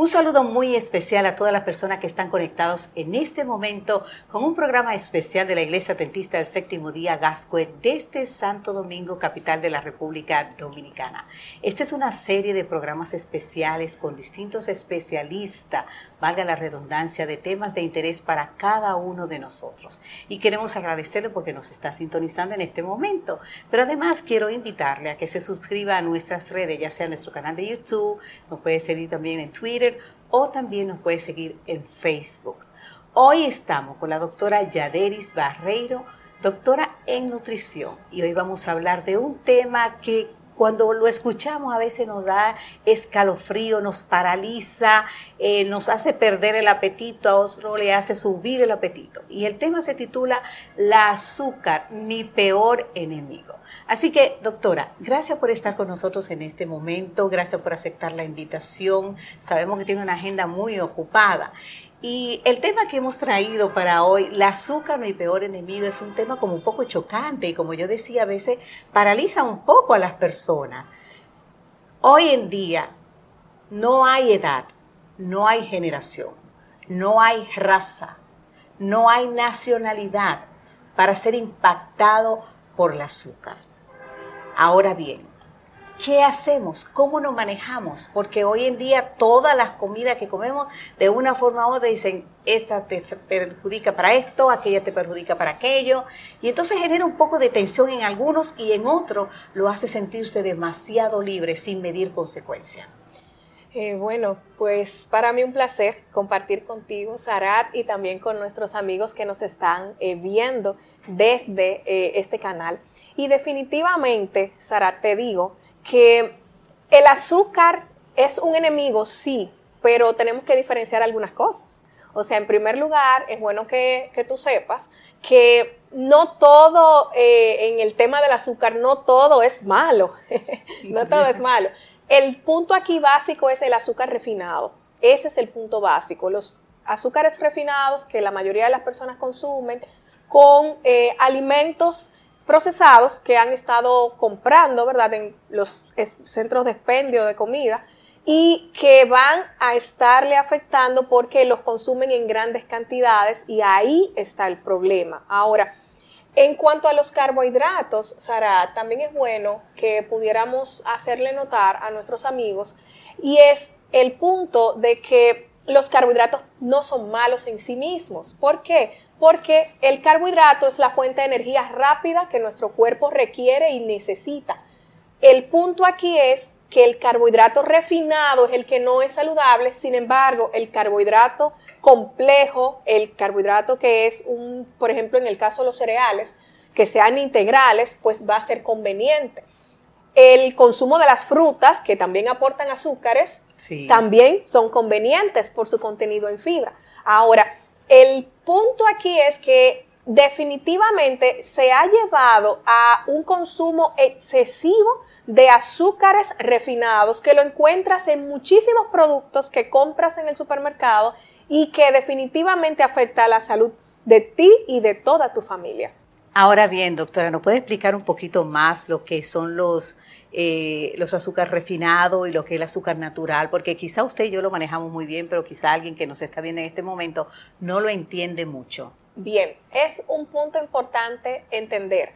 Un saludo muy especial a todas las personas que están conectados en este momento con un programa especial de la Iglesia Adventista del Séptimo Día Gascue desde Santo Domingo, capital de la República Dominicana. Esta es una serie de programas especiales con distintos especialistas, valga la redundancia, de temas de interés para cada uno de nosotros. Y queremos agradecerle porque nos está sintonizando en este momento. Pero además quiero invitarle a que se suscriba a nuestras redes, ya sea nuestro canal de YouTube, nos puede seguir también en Twitter, o también nos puede seguir en Facebook. Hoy estamos con la doctora Yaderis Barreiro, doctora en nutrición, y hoy vamos a hablar de un tema que cuando lo escuchamos a veces nos da escalofrío, nos paraliza, eh, nos hace perder el apetito, a otro le hace subir el apetito. Y el tema se titula La azúcar, mi peor enemigo. Así que, doctora, gracias por estar con nosotros en este momento, gracias por aceptar la invitación. Sabemos que tiene una agenda muy ocupada. Y el tema que hemos traído para hoy, el azúcar, mi peor enemigo, es un tema como un poco chocante y como yo decía, a veces paraliza un poco a las personas. Hoy en día no hay edad, no hay generación, no hay raza, no hay nacionalidad para ser impactado por el azúcar. Ahora bien, ¿Qué hacemos? ¿Cómo nos manejamos? Porque hoy en día todas las comidas que comemos, de una forma u otra, dicen, esta te perjudica para esto, aquella te perjudica para aquello. Y entonces genera un poco de tensión en algunos y en otros lo hace sentirse demasiado libre sin medir consecuencias. Eh, bueno, pues para mí un placer compartir contigo, Sarat, y también con nuestros amigos que nos están eh, viendo desde eh, este canal. Y definitivamente, Sarat, te digo, que el azúcar es un enemigo, sí, pero tenemos que diferenciar algunas cosas. O sea, en primer lugar, es bueno que, tú sepas que no todo, eh, en el tema del azúcar, no todo es malo. no todo es malo. El punto aquí básico es el azúcar refinado. Ese es el punto básico. Los azúcares refinados que la mayoría de las personas consumen con eh, alimentos procesados que han estado comprando, ¿verdad?, en los centros de expendio de comida y que van a estarle afectando porque los consumen en grandes cantidades y ahí está el problema. Ahora, en cuanto a los carbohidratos, Sara, también es bueno que pudiéramos hacerle notar a nuestros amigos y es el punto de que los carbohidratos no son malos en sí mismos. ¿Por qué? Porque el carbohidrato es la fuente de energía rápida que nuestro cuerpo requiere y necesita. El punto aquí es que el carbohidrato refinado es el que no es saludable, sin embargo, el carbohidrato complejo, el carbohidrato que es un, por ejemplo, en el caso de los cereales, que sean integrales, pues va a ser conveniente. El consumo de las frutas, que también aportan azúcares, también son convenientes por su contenido en fibra. Ahora, el punto aquí es que definitivamente se ha llevado a un consumo excesivo de azúcares refinados que lo encuentras en muchísimos productos que compras en el supermercado y que definitivamente afecta a la salud de ti y de toda tu familia. Ahora bien, doctora, ¿nos puede explicar un poquito más lo que son los, eh, los azúcares refinados y lo que es el azúcar natural? Porque quizá usted y yo lo manejamos muy bien, pero quizá alguien que nos está viendo en este momento no lo entiende mucho. Bien, es un punto importante entender.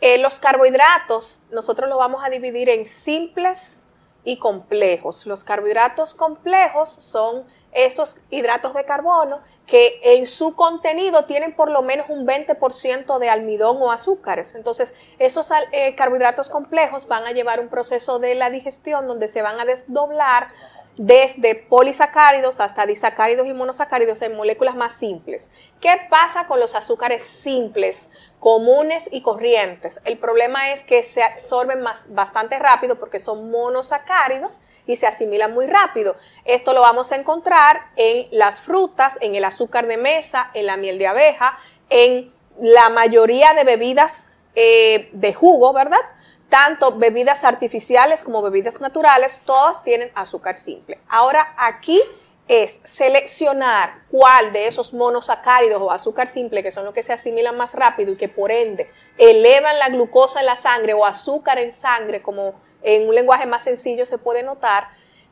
Eh, los carbohidratos nosotros los vamos a dividir en simples y complejos. Los carbohidratos complejos son esos hidratos de carbono que en su contenido tienen por lo menos un 20% de almidón o azúcares. Entonces, esos eh, carbohidratos complejos van a llevar un proceso de la digestión donde se van a desdoblar desde polisacáridos hasta disacáridos y monosacáridos en moléculas más simples. ¿Qué pasa con los azúcares simples, comunes y corrientes? El problema es que se absorben más, bastante rápido porque son monosacáridos y se asimilan muy rápido. Esto lo vamos a encontrar en las frutas, en el azúcar de mesa, en la miel de abeja, en la mayoría de bebidas eh, de jugo, ¿verdad? Tanto bebidas artificiales como bebidas naturales, todas tienen azúcar simple. Ahora aquí es seleccionar cuál de esos monosacáridos o azúcar simple, que son los que se asimilan más rápido y que por ende elevan la glucosa en la sangre o azúcar en sangre, como en un lenguaje más sencillo se puede notar,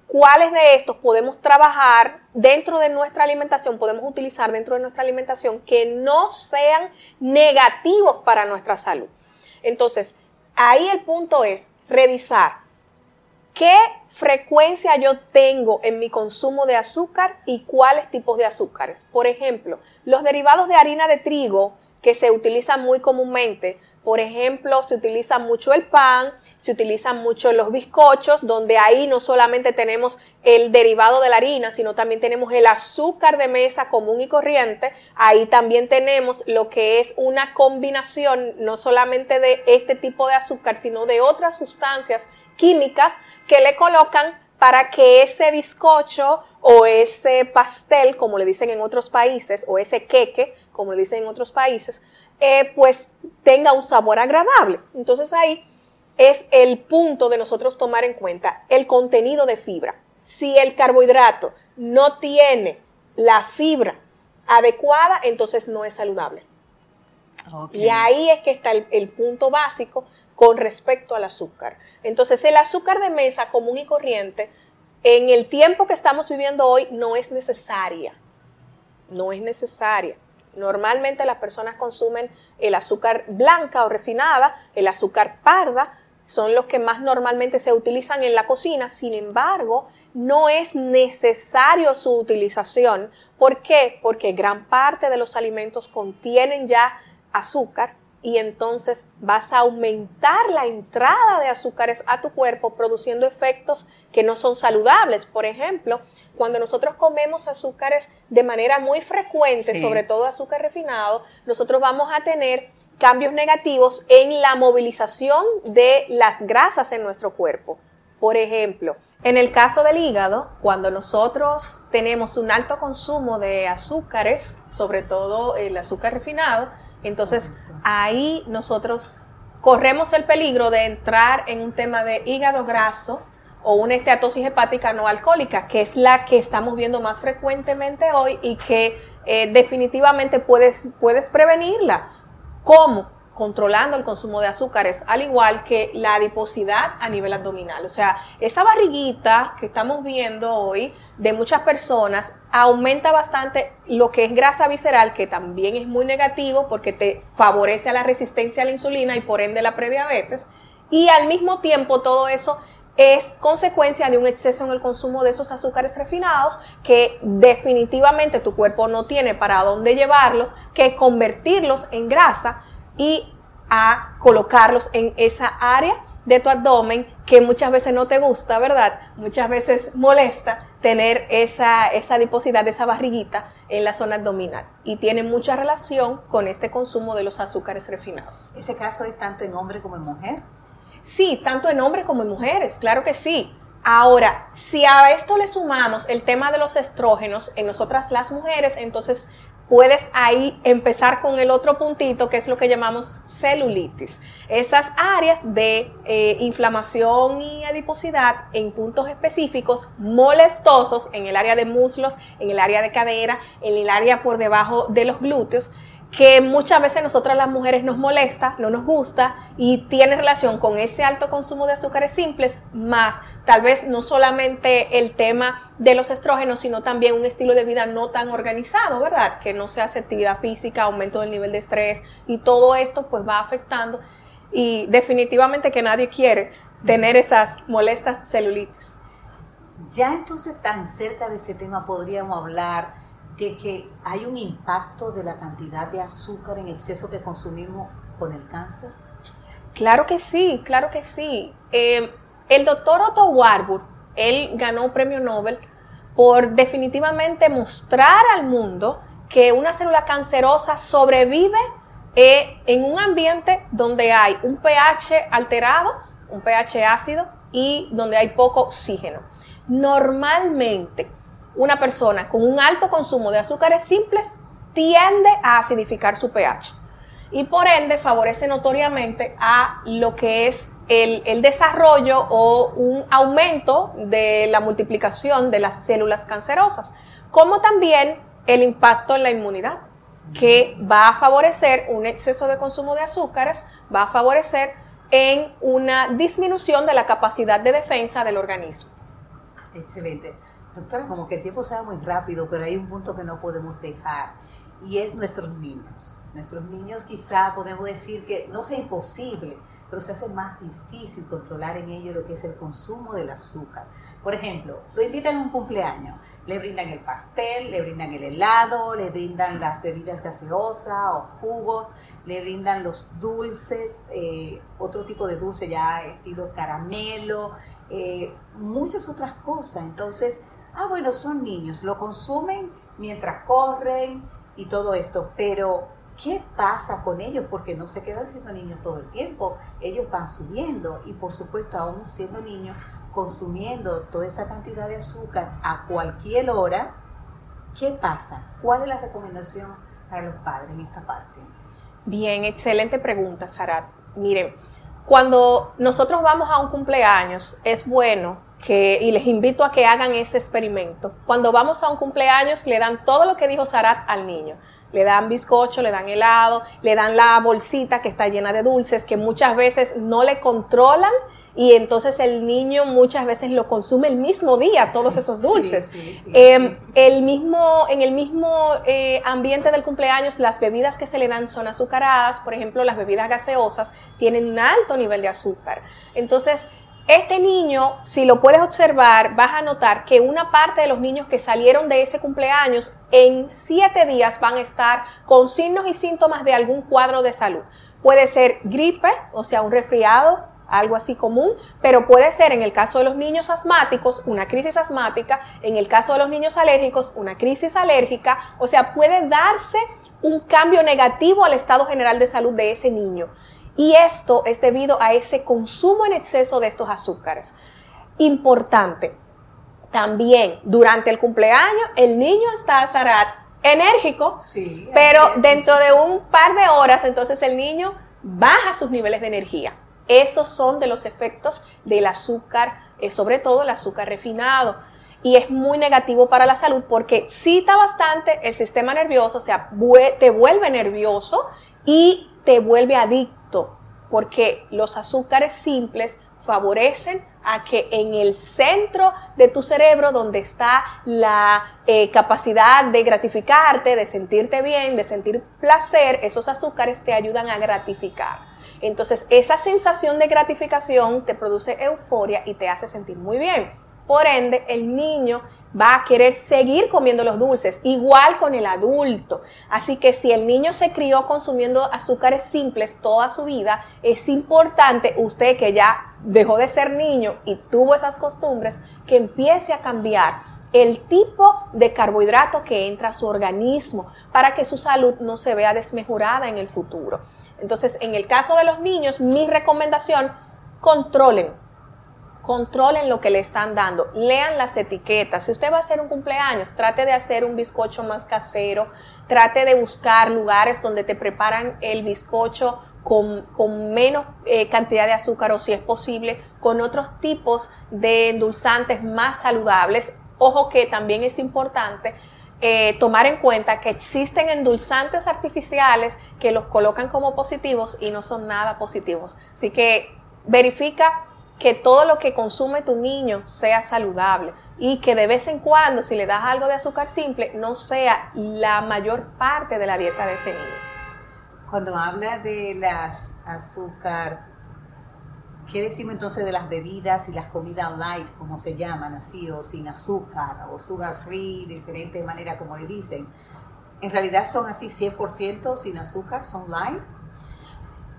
cuáles de estos podemos trabajar dentro de nuestra alimentación, podemos utilizar dentro de nuestra alimentación que no sean negativos para nuestra salud. Entonces, ahí el punto es revisar qué frecuencia yo tengo en mi consumo de azúcar y cuáles tipos de azúcares. Por ejemplo, los derivados de harina de trigo que se utilizan muy comúnmente, por ejemplo, se utiliza mucho el pan, se utilizan mucho los bizcochos, donde ahí no solamente tenemos el derivado de la harina, sino también tenemos el azúcar de mesa común y corriente. Ahí también tenemos lo que es una combinación no solamente de este tipo de azúcar, sino de otras sustancias químicas que le colocan para que ese bizcocho o ese pastel, como le dicen en otros países, o ese queque, como le dicen en otros países, eh, pues tenga un sabor agradable. Entonces ahí es el punto de nosotros tomar en cuenta el contenido de fibra. Si el carbohidrato no tiene la fibra adecuada, entonces no es saludable. Y ahí es que está el punto básico con respecto al azúcar. Entonces, el azúcar de mesa común y corriente, en el tiempo que estamos viviendo hoy, no es necesaria. No es necesaria. Normalmente las personas consumen el azúcar blanca o refinada, el azúcar parda, son los que más normalmente se utilizan en la cocina. Sin embargo, no es necesario su utilización. ¿Por qué? Porque gran parte de los alimentos contienen ya azúcar y entonces vas a aumentar la entrada de azúcares a tu cuerpo produciendo efectos que no son saludables. Por ejemplo, cuando nosotros comemos azúcares de manera muy frecuente, sobre todo azúcar refinado, nosotros vamos a tener cambios negativos en la movilización de las grasas en nuestro cuerpo. Por ejemplo, en el caso del hígado, cuando nosotros tenemos un alto consumo de azúcares, sobre todo el azúcar refinado, entonces ahí nosotros corremos el peligro de entrar en un tema de hígado graso o una esteatosis hepática no alcohólica, que es la que estamos viendo más frecuentemente hoy y que eh, definitivamente puedes, puedes prevenirla. ¿Cómo? Controlando el consumo de azúcares, al igual que la adiposidad a nivel abdominal. O sea, esa barriguita que estamos viendo hoy de muchas personas aumenta bastante lo que es grasa visceral, que también es muy negativo porque te favorece a la resistencia a la insulina y por ende la prediabetes. Y al mismo tiempo todo eso es consecuencia de un exceso en el consumo de esos azúcares refinados que definitivamente tu cuerpo no tiene para dónde llevarlos, que convertirlos en grasa y a colocarlos en esa área de tu abdomen que muchas veces no te gusta, ¿verdad? Muchas veces molesta tener esa, esa adiposidad, esa barriguita en la zona abdominal y tiene mucha relación con este consumo de los azúcares refinados. ¿Ese caso es tanto en hombre como en mujer? Sí, tanto en hombres como en mujeres, claro que sí. Ahora, si a esto le sumamos el tema de los estrógenos en nosotras las mujeres, entonces puedes ahí empezar con el otro puntito que es lo que llamamos celulitis. Esas áreas de eh, inflamación y adiposidad en puntos específicos molestosos en el área de muslos, en el área de cadera, en el área por debajo de los glúteos que muchas veces nosotras las mujeres nos molesta, no nos gusta y tiene relación con ese alto consumo de azúcares simples, más tal vez no solamente el tema de los estrógenos, sino también un estilo de vida no tan organizado, ¿verdad? Que no se hace actividad física, aumento del nivel de estrés y todo esto pues va afectando y definitivamente que nadie quiere tener esas molestas celulitis. Ya entonces tan cerca de este tema podríamos hablar de que hay un impacto de la cantidad de azúcar en exceso que consumimos con el cáncer? Claro que sí, claro que sí. Eh, el doctor Otto Warburg, él ganó un premio Nobel por definitivamente mostrar al mundo que una célula cancerosa sobrevive eh, en un ambiente donde hay un pH alterado, un pH ácido y donde hay poco oxígeno. Normalmente, una persona con un alto consumo de azúcares simples tiende a acidificar su pH y por ende favorece notoriamente a lo que es el, desarrollo o un aumento de la multiplicación de las células cancerosas, como también el impacto en la inmunidad, que va a favorecer un exceso de consumo de azúcares, va a favorecer en una disminución de la capacidad de defensa del organismo. Excelente. Doctora, como que el tiempo se va muy rápido, pero hay un punto que no podemos dejar y es nuestros niños. Nuestros niños quizá podemos decir que no sea imposible, pero se hace más difícil controlar en ellos lo que es el consumo del azúcar. Por ejemplo, lo invitan a un cumpleaños, le brindan el pastel, le brindan el helado, le brindan las bebidas gaseosas o jugos, le brindan los dulces, eh, otro tipo de dulce ya estilo caramelo, eh, muchas otras cosas. Entonces, ah, bueno, son niños, lo consumen mientras corren, y todo esto, pero ¿qué pasa con ellos? Porque no se quedan siendo niños todo el tiempo, ellos van subiendo y por supuesto aún siendo niños, consumiendo toda esa cantidad de azúcar a cualquier hora, ¿qué pasa? ¿Cuál es la recomendación para los padres en esta parte? Bien, excelente pregunta, Sarat. Miren, cuando nosotros vamos a un cumpleaños, es bueno que, y les invito a que hagan ese experimento. Cuando vamos a un cumpleaños, le dan todo lo que dijo Sarat al niño. Le dan bizcocho, le dan helado, le dan la bolsita que está llena de dulces, que muchas veces no le controlan y entonces el niño muchas veces lo consume el mismo día, todos esos dulces. Em, el mismo, en el mismo eh, ambiente del cumpleaños, las bebidas que se le dan son azucaradas, por ejemplo, las bebidas gaseosas tienen un alto nivel de azúcar. Entonces, este niño, si lo puedes observar, vas a notar que una parte de los niños que salieron de ese cumpleaños en siete días van a estar con signos y síntomas de algún cuadro de salud. Puede ser gripe, o sea, un resfriado, algo así común, pero puede ser en el caso de los niños asmáticos una crisis asmática, en el caso de los niños alérgicos una crisis alérgica, o sea, puede darse un cambio negativo al estado general de salud de ese niño. Y esto es debido a ese consumo en exceso de estos azúcares. Importante, también durante el cumpleaños el niño está Sarat enérgico, pero dentro de un par de horas entonces el niño baja sus niveles de energía. Esos son de los efectos del azúcar, eh, sobre todo el azúcar refinado. Y es muy negativo para la salud porque cita bastante el sistema nervioso, o sea, te vuelve nervioso y te vuelve adicto porque los azúcares simples favorecen a que en el centro de tu cerebro, donde está la eh, capacidad de gratificarte, de sentirte bien, de sentir placer, esos azúcares te ayudan a gratificar. Entonces, esa sensación de gratificación te produce euforia y te hace sentir muy bien. Por ende, el niño va a querer seguir comiendo los dulces, igual con el adulto. Así que si el niño se crió consumiendo azúcares simples toda su vida, es importante usted que ya dejó de ser niño y tuvo esas costumbres, que empiece a cambiar el tipo de carbohidrato que entra a su organismo para que su salud no se vea desmejorada en el futuro. Entonces, en el caso de los niños, mi recomendación, controlen controlen lo que le están dando, lean las etiquetas. Si usted va a hacer un cumpleaños, trate de hacer un bizcocho más casero, trate de buscar lugares donde te preparan el bizcocho con, menos eh, cantidad de azúcar o si es posible, con otros tipos de endulzantes más saludables. Ojo que también es importante eh, tomar en cuenta que existen endulzantes artificiales que los colocan como positivos y no son nada positivos. Así que verifica que todo lo que consume tu niño sea saludable y que de vez en cuando, si le das algo de azúcar simple, no sea la mayor parte de la dieta de ese niño. Cuando habla de las azúcar, ¿qué decimos entonces de las bebidas y las comidas light, como se llaman, así, o sin azúcar, o sugar free, de diferentes maneras, como le dicen? ¿En realidad son así 100% sin azúcar, son light?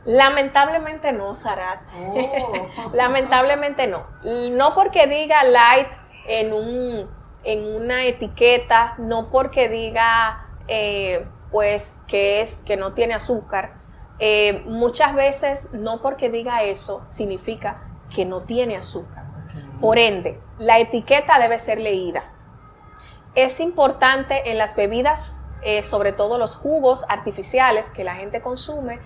Lamentablemente no, Sarat. Oh. Lamentablemente no. No porque diga light en, un, en una etiqueta, no porque diga eh, pues que es que no tiene azúcar. Eh, muchas veces no porque diga eso significa que no tiene azúcar. Por ende, la etiqueta debe ser leída. Es importante en las bebidas, eh, sobre todo los jugos artificiales que la gente consume,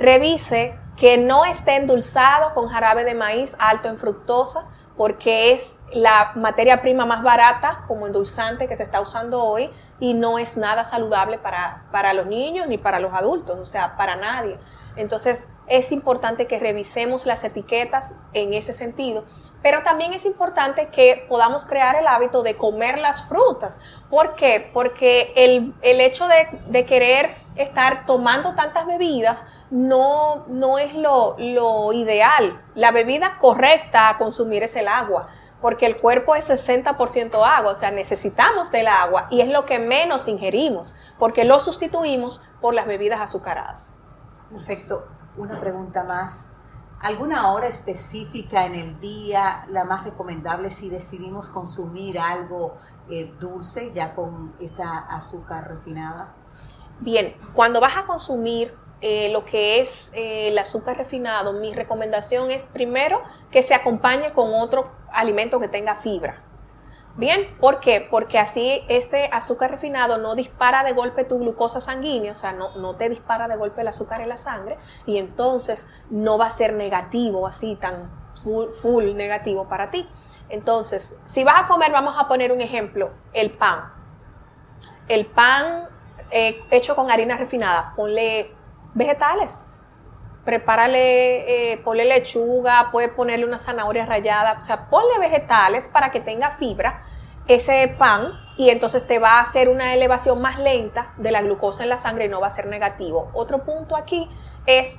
Revise que no esté endulzado con jarabe de maíz alto en fructosa, porque es la materia prima más barata como endulzante que se está usando hoy y no es nada saludable para, para los niños ni para los adultos, o sea, para nadie. Entonces es importante que revisemos las etiquetas en ese sentido Pero también es importante que podamos crear el hábito de comer las frutas. ¿Por qué? Porque el, hecho de, querer estar tomando tantas bebidas no, no es lo, lo ideal. La bebida correcta a consumir es el agua porque el cuerpo es 60% agua, o sea, necesitamos del agua y es lo que menos ingerimos, porque lo sustituimos por las bebidas azucaradas. Perfecto. Una pregunta más. ¿Alguna hora específica en el día la más recomendable si decidimos consumir algo eh, dulce ya con esta azúcar refinada? Bien, cuando vas a consumir eh, lo que es eh, el azúcar refinado, mi recomendación es primero que se acompañe con otro alimento que tenga fibra. Bien, ¿por qué? Porque así este azúcar refinado no dispara de golpe tu glucosa sanguínea, o sea, no, no te dispara de golpe el azúcar en la sangre y entonces no va a ser negativo, así tan full, negativo para ti. Entonces, si vas a comer, vamos a poner un ejemplo, el pan. El pan eh, hecho con harina refinada, ponle vegetales, prepárale, eh, ponle lechuga, puedes ponerle una zanahoria rallada, o sea, ponle vegetales para que tenga fibra ese pan y entonces te va a hacer una elevación más lenta de la glucosa en la sangre y no va a ser negativo. Otro punto aquí es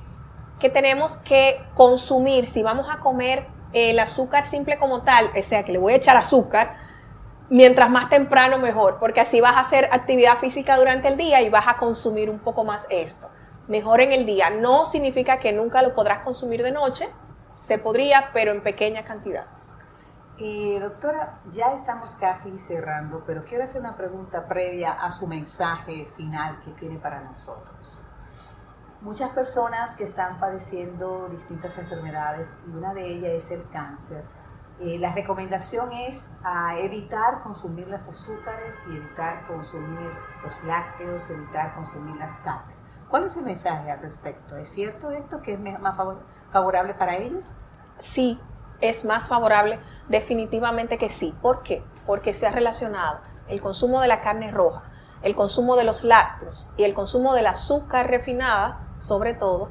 que tenemos que consumir, si vamos a comer el azúcar simple como tal, o sea, que le voy a echar azúcar, mientras más temprano mejor, porque así vas a hacer actividad física durante el día y vas a consumir un poco más esto mejor en el día. No significa que nunca lo podrás consumir de noche, se podría, pero en pequeña cantidad. Eh, doctora, ya estamos casi cerrando, pero quiero hacer una pregunta previa a su mensaje final que tiene para nosotros. Muchas personas que están padeciendo distintas enfermedades y una de ellas es el cáncer, eh, la recomendación es evitar consumir las azúcares y evitar consumir los lácteos, evitar consumir las carnes. ¿Cuál es el mensaje al respecto? ¿Es cierto esto que es más favorable para ellos? Sí, es más favorable, definitivamente que sí. ¿Por qué? Porque se ha relacionado el consumo de la carne roja, el consumo de los lácteos y el consumo del azúcar refinada, sobre todo,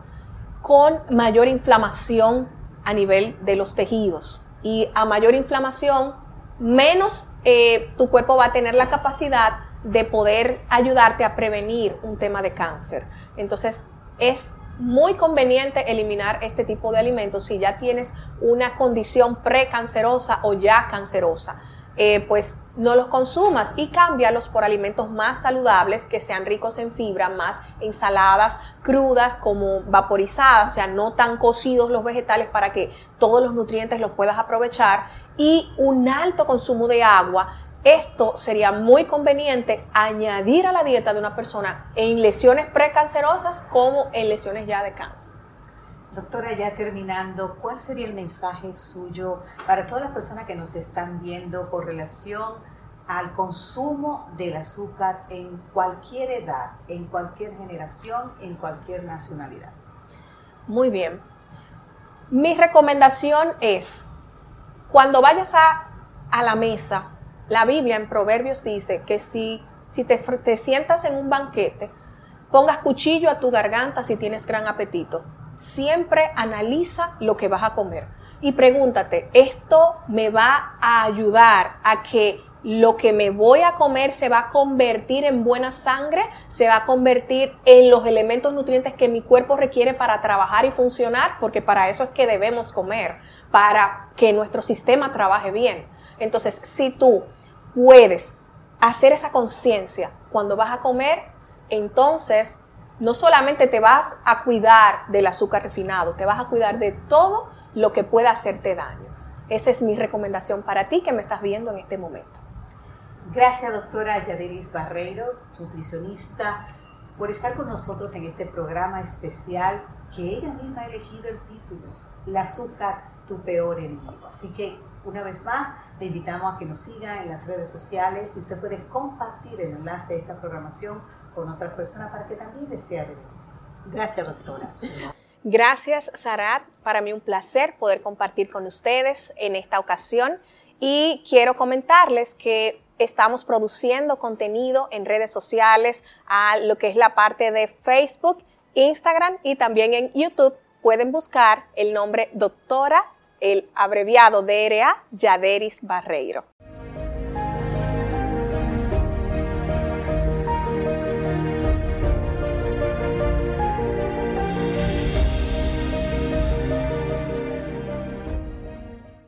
con mayor inflamación a nivel de los tejidos. Y a mayor inflamación, menos eh, tu cuerpo va a tener la capacidad de poder ayudarte a prevenir un tema de cáncer. Entonces, es muy conveniente eliminar este tipo de alimentos si ya tienes una condición precancerosa o ya cancerosa. Eh, pues no los consumas y cámbialos por alimentos más saludables que sean ricos en fibra, más ensaladas crudas como vaporizadas, o sea, no tan cocidos los vegetales para que todos los nutrientes los puedas aprovechar y un alto consumo de agua esto sería muy conveniente añadir a la dieta de una persona en lesiones precancerosas como en lesiones ya de cáncer. Doctora, ya terminando, ¿cuál sería el mensaje suyo para todas las personas que nos están viendo con relación al consumo del azúcar en cualquier edad, en cualquier generación, en cualquier nacionalidad? Muy bien. Mi recomendación es, cuando vayas a, a la mesa, la Biblia en Proverbios dice que si, si te, te sientas en un banquete, pongas cuchillo a tu garganta si tienes gran apetito. Siempre analiza lo que vas a comer y pregúntate, ¿esto me va a ayudar a que lo que me voy a comer se va a convertir en buena sangre, se va a convertir en los elementos nutrientes que mi cuerpo requiere para trabajar y funcionar, porque para eso es que debemos comer, para que nuestro sistema trabaje bien. Entonces, si tú puedes hacer esa conciencia cuando vas a comer, entonces no solamente te vas a cuidar del azúcar refinado, te vas a cuidar de todo lo que pueda hacerte daño. Esa es mi recomendación para ti que me estás viendo en este momento. Gracias, doctora Yaderis Barreiro, nutricionista, por estar con nosotros en este programa especial que ella misma ha elegido el título, El azúcar, tu peor enemigo. Así que, una vez más, te invitamos a que nos siga en las redes sociales y usted puede compartir el enlace de esta programación con otras personas para que también les sea de beneficio. Gracias, doctora. Gracias, Sarat. Para mí un placer poder compartir con ustedes en esta ocasión y quiero comentarles que estamos produciendo contenido en redes sociales, a lo que es la parte de Facebook, Instagram y también en YouTube. Pueden buscar el nombre Doctora el abreviado DRA Yaderis Barreiro.